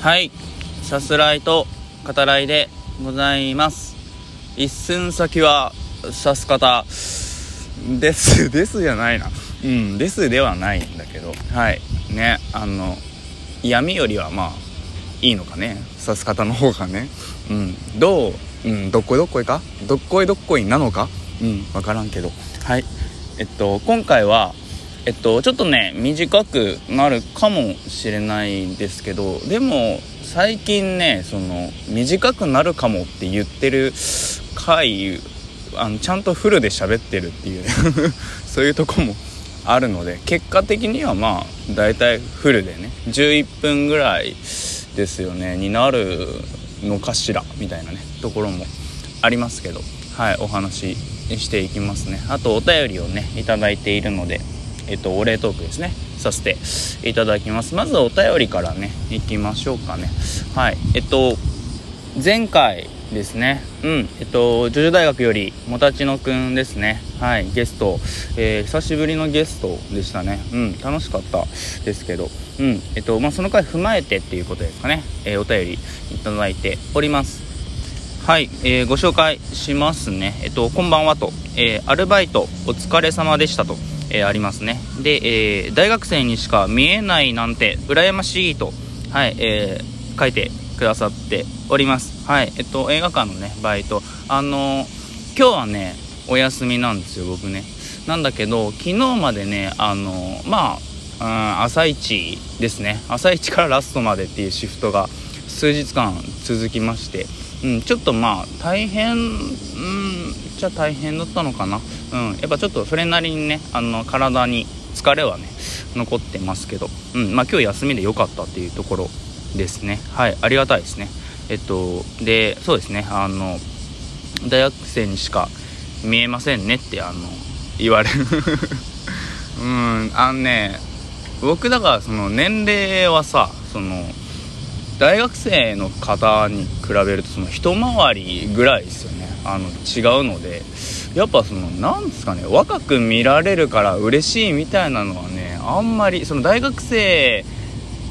はい。さすらいと語らいでございます。一寸先はさす方。ですですじゃないな。うんですではないんだけど。はい。ねあの闇よりはまあいいのかね。さす方の方がね。うん。どううんどっこいどっこいか？どっこいどっこいなのか？うん分からんけど。はい。えっと今回はえっとちょっとね短くなるかもしれないですけどでも最近ねその短くなるかもって言ってる回あのちゃんとフルで喋ってるっていうね そういうとこもあるので結果的にはまあだいたいフルでね11分ぐらいですよねになるのかしらみたいなねところもありますけどはいお話ししていきますね。あとお便りをね頂いているのでえっとお礼トークですね。させていただきます。まずお便りからねいきましょうかね。はい。えっと前回ですね。うん。えっとジョジョ大学よりもたちのくんですね。はい。ゲスト、えー、久しぶりのゲストでしたね。うん。楽しかったですけど。うん。えっとまあその回踏まえてっていうことですかね、えー、お便りいただいております。はい、えー、ご紹介しますね。えっとこんばんはと、えアルバイトお疲れ様でしたと。えー、ありますね。で、えー、大学生にしか見えないなんて羨ましいとはい、えー、書いてくださっております。はいえっと映画館のねバイト。あの今日はねお休みなんですよ僕ね。なんだけど昨日までねあのまあ、うん、朝一ですね。朝一からラストまでっていうシフトが数日間続きましてうん、ちょっとまあ大変、うん、じゃ大変だったのかな、うん、やっぱちょっとそれなりにねあの体に疲れはね残ってますけど、うんまあ、今日休みで良かったっていうところですね。はいありがたいですね。えっとでそうですねあの大学生にしか見えませんねってあの言われる。うんあのね僕だからその年齢はさその大学生の方に比べるとその一回りぐらいですよね。あの違うので。やっぱそのなんですかね。若く見られるから嬉しいみたいなのはねあんまりその大学生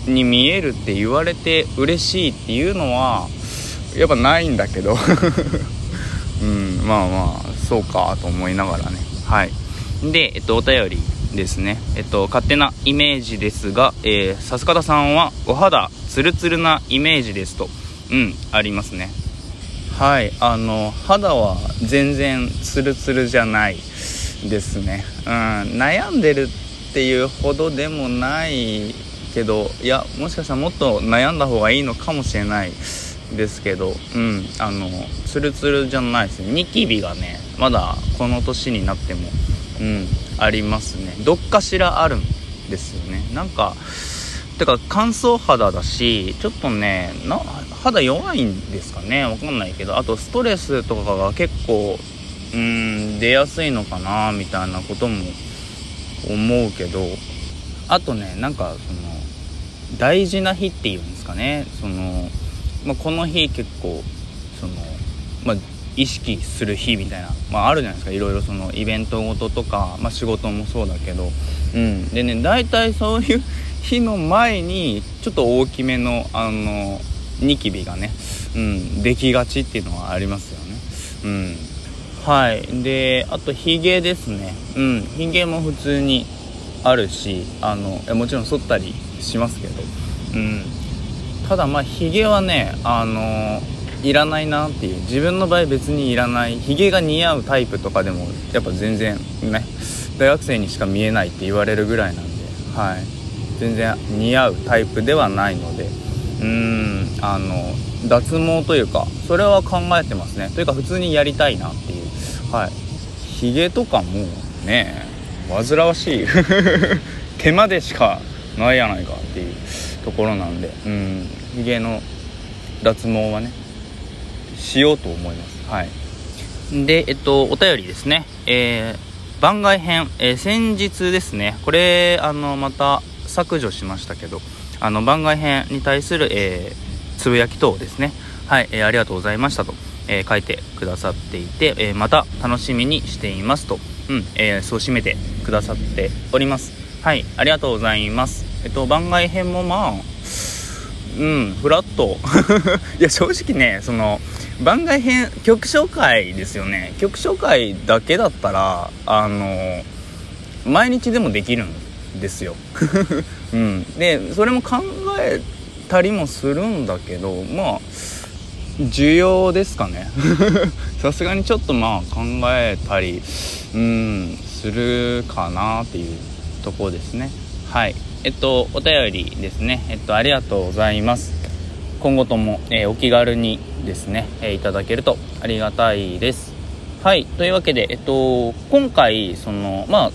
に見えるって言われて嬉しいっていうのはやっぱないんだけど。うんまあまあそうかと思いながらね。はい。でえっとお便りですね。えっと勝手なイメージですが、えー、さす方さんはお肌ツルツルなイメージですと。うんありますね。はいあの肌は全然ツルツルじゃないですね。うん悩んでるっていうほどでもないけどいやもしかしたらもっと悩んだ方がいいのかもしれないですけどうんあのツルツルじゃないですね。ニキビがねまだこの年になってもうんありますね。どっかしらあるんですよね。なんかてか乾燥肌だしちょっとねな肌弱いんですかね。わかんないけど。あとストレスとかが結構うん出やすいのかなみたいなことも思うけど。あとねなんかその大事な日っていうんですかね。その、まあ、この日結構その、まあ、意識する日みたいな、まあ、あるじゃないですか。いろいろそのイベントごととか、まあ、仕事もそうだけど、うん、でね大体そういう日の前にちょっと大きめのあのニキビがね、うん、できがちっていうのはありますよね。うん、はい。であとヒゲですね。うん。ヒゲも普通にあるしあのもちろん剃ったりしますけど、うん、ただまあヒゲはねあのいらないなっていう。自分の場合別にいらない。ヒゲが似合うタイプとかでもやっぱ全然ね大学生にしか見えないって言われるぐらいなんで。はい。全然似合うタイプではないのでうーんあの脱毛というかそれは考えてますね。というか普通にやりたいなっていう。はい。ヒゲとかもね煩わしい。手間でしかないやないかっていうところなんでうん。ヒゲの脱毛はねしようと思います。はい。でえっとお便りですね。えー、番外編、えー、先日ですね。これあのまた削除しましたけどあの番外編に対する、えー、つぶやき等ですね。はい、えー、ありがとうございましたと、えー、書いてくださっていて、えまた楽しみにしていますと、うんえそう締めてくださっております。はいありがとうございます。えっと番外編もまあうんフラットいや正直ねその番外編曲紹介ですよね。曲紹介だけだったらあの毎日でもできるんですよ、うん、でそれも考えたりもするんだけどまあ需要ですかね。さすがにちょっとまあ考えたりうんするかなっていうとこですね。はい。えっとお便りですね。えっとありがとうございます。今後とも、えー、お気軽にですね、えー、いただけるとありがたいです。はい。というわけでえっと今回そのまあ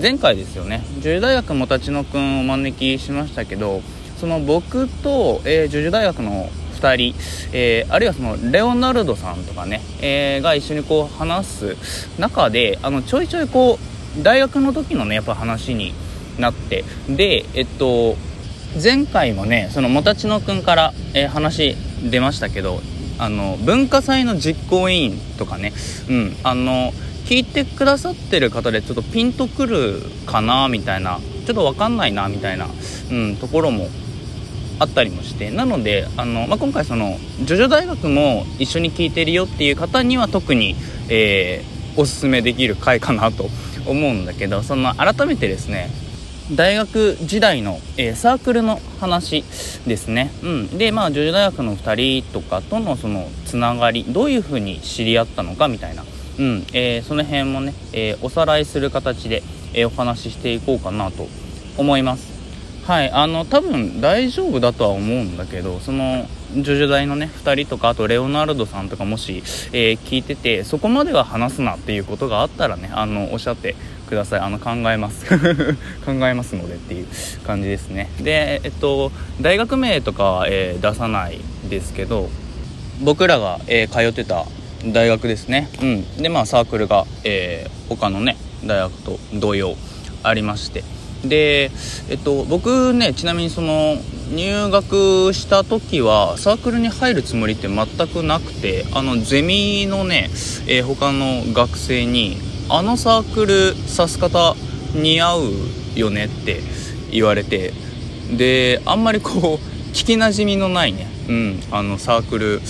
前回ですよね。女優大学も立野くんをお招きしましたけどその僕と、えー、女優大学の2人、えー、あるいはそのレオナルドさんとかね、えー、が一緒にこう話す中であのちょいちょいこう大学の時のねやっぱ話になってでえっと前回もねそのもたちのくんから、えー、話出ましたけどあの文化祭の実行委員とかねうんあの聞いてくださってる方でちょっとピンとくるかなみたいなちょっと分かんないなみたいな、うん、ところもあったりもしてなのであの、まあ、今回そのジョジョ大学も一緒に聞いてるよっていう方には特に、えー、おすすめできる回かなと思うんだけどその改めてですね大学時代の、えー、サークルの話ですね、うん、でまあジョジョ大学の2人とかとのそのつながりどういうふうに知り合ったのかみたいな、うんえー、その辺もね、えおさらいする形で、えお話ししていこうかなと思います。はいあの多分大丈夫だとは思うんだけどそのジョジョ大のね2人とかあとレオナルドさんとかもし、えー、聞いててそこまでは話すなっていうことがあったらねあのおっしゃってください。あの考えます。考えますのでっていう感じですね。でえっと大学名とかは、えー、出さないですけど僕らが、えー、通ってた大学ですね。うん。でまあサークルが、えー、他のね大学と同様ありまして。で、えっと、僕ねちなみにその入学した時はサークルに入るつもりって全くなくてあのゼミのね、えー、他の学生に「あのサークルさす方似合うよね」って言われてであんまりこう聞きなじみのないね、うん、あのサークル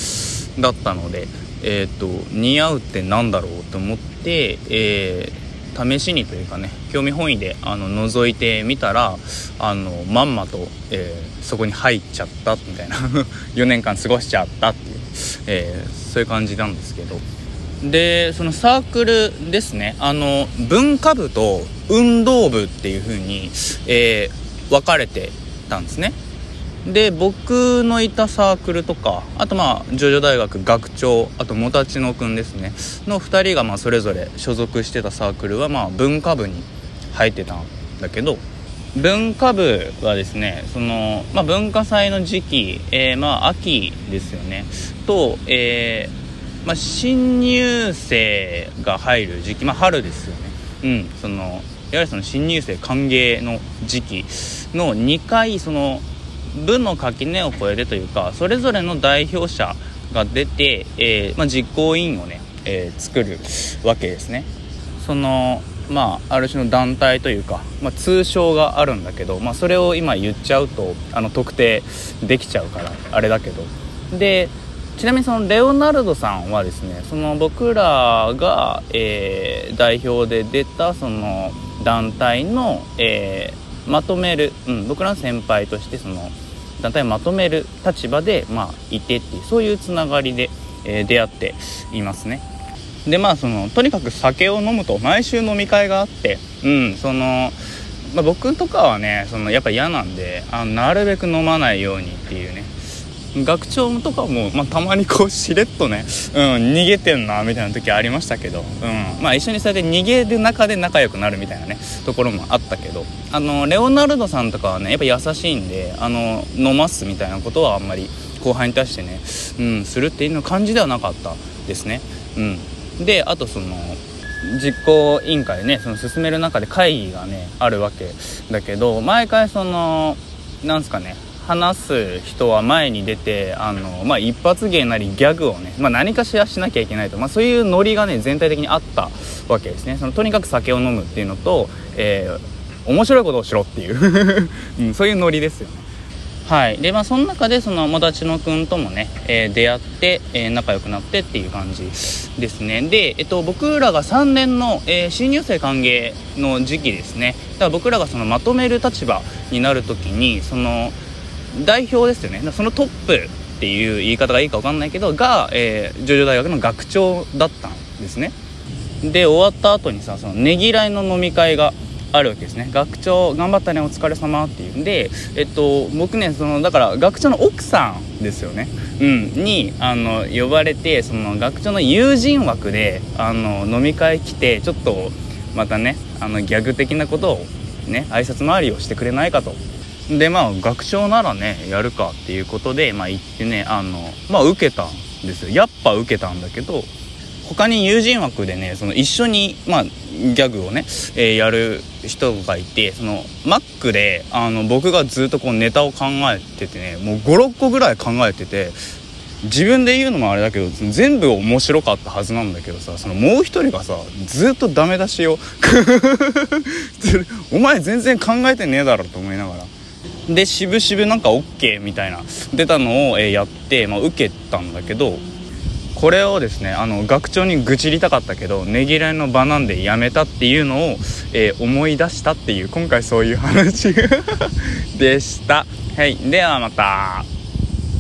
だったので、えーと、似合うって何だろうと思って、えー試しにというかね興味本位であの覗いてみたらあのまんまと、えー、そこに入っちゃったみたいな 4年間過ごしちゃったっていう、えー、そういう感じなんですけど。でそのサークルですねあの文化部と運動部っていう風に、えー、分かれてたんですね。で僕のいたサークルとかあとまあジョジョ大学学長あともたちのくんですね。の2人がまあそれぞれ所属してたサークルはまあ文化部に入ってたんだけど文化部はですねその、まあ、文化祭の時期、えー、まあ秋ですよね。と、えーまあ、新入生が入る時期、まあ、春ですよね。うんそのいわゆるその新入生歓迎の時期の2回その部の垣根を越えてというかそれぞれの代表者が出て、えー、まあ、実行委員をね、えー、作るわけですね。そのまあある種の団体というか、まあ、通称があるんだけど、まあ、それを今言っちゃうとあの特定できちゃうからあれだけど。でちなみにそのレオナルドさんはですねその僕らが、えー、代表で出たその団体の、えー、まとめる、うん、僕らの先輩としてその団体をまとめる立場で、まあ、いてっていうそういうつながりで、えー、出会っていますね。でまあそのとにかく酒を飲むと毎週飲み会があってうん。その、まあ、僕とかはねそのやっぱ嫌なんであのなるべく飲まないようにっていうね。学長とかも、まあ、たまにこうしれっとね、うん、逃げてんなみたいな時ありましたけど、うん。まあ、一緒にそうやって逃げる中で仲良くなるみたいなねところもあったけど。あのレオナルドさんとかはねやっぱ優しいんであの飲ますみたいなことはあんまり後輩に対してね、うん、するっていうの感じではなかったですね。うん、であとその実行委員会ねその進める中で会議がねあるわけだけど毎回そのなんすかね話す人は前に出てあの、まあ、一発芸なりギャグをね、まあ、何かしらしなきゃいけないと、まあ、そういうノリがね全体的にあったわけですね。そのとにかく酒を飲むっていうのと、えー、面白いことをしろっていう。うん、そういうノリですよね。はい。でまあその中でその友達のくんともね、えー、出会って、えー仲良くなってっていう感じですね。で、えっと、僕らが3年の、えー新入生歓迎の時期ですね。だから僕らがそのまとめる立場になるときにその代表ですよね。そのトップっていう言い方がいいか分かんないけどが、えー、ジョジョ大学の学長だったんですね。で終わった後にさそのねぎらいの飲み会があるわけですね。学長頑張ったねお疲れ様っていうんでえっと僕ねそのだから学長の奥さんですよね。うんにあの呼ばれてその学長の友人枠であの飲み会来てちょっとまたねあのギャグ的なことをね挨拶回りをしてくれないかと。でまあ学長ならねやるかっていうことでまあ行ってねあのまあ受けたんですよやっぱ受けたんだけど他に友人枠でねその一緒に、まあ、ギャグをね、えーやる人がいてそのマックであの僕がずっとこうネタを考えててねもう56個ぐらい考えてて自分で言うのもあれだけど全部面白かったはずなんだけどさそのもう一人がさずっとダメ出しを お前全然考えてねえだろと思いながら。で渋々なんか OK みたいな。出たのを、えやって、まあ、受けたんだけどこれをですねあの学長に愚痴りたかったけどねぎらいの場なんでやめたっていうのを、えー思い出したっていう今回そういう話 でした。はい。ではまた。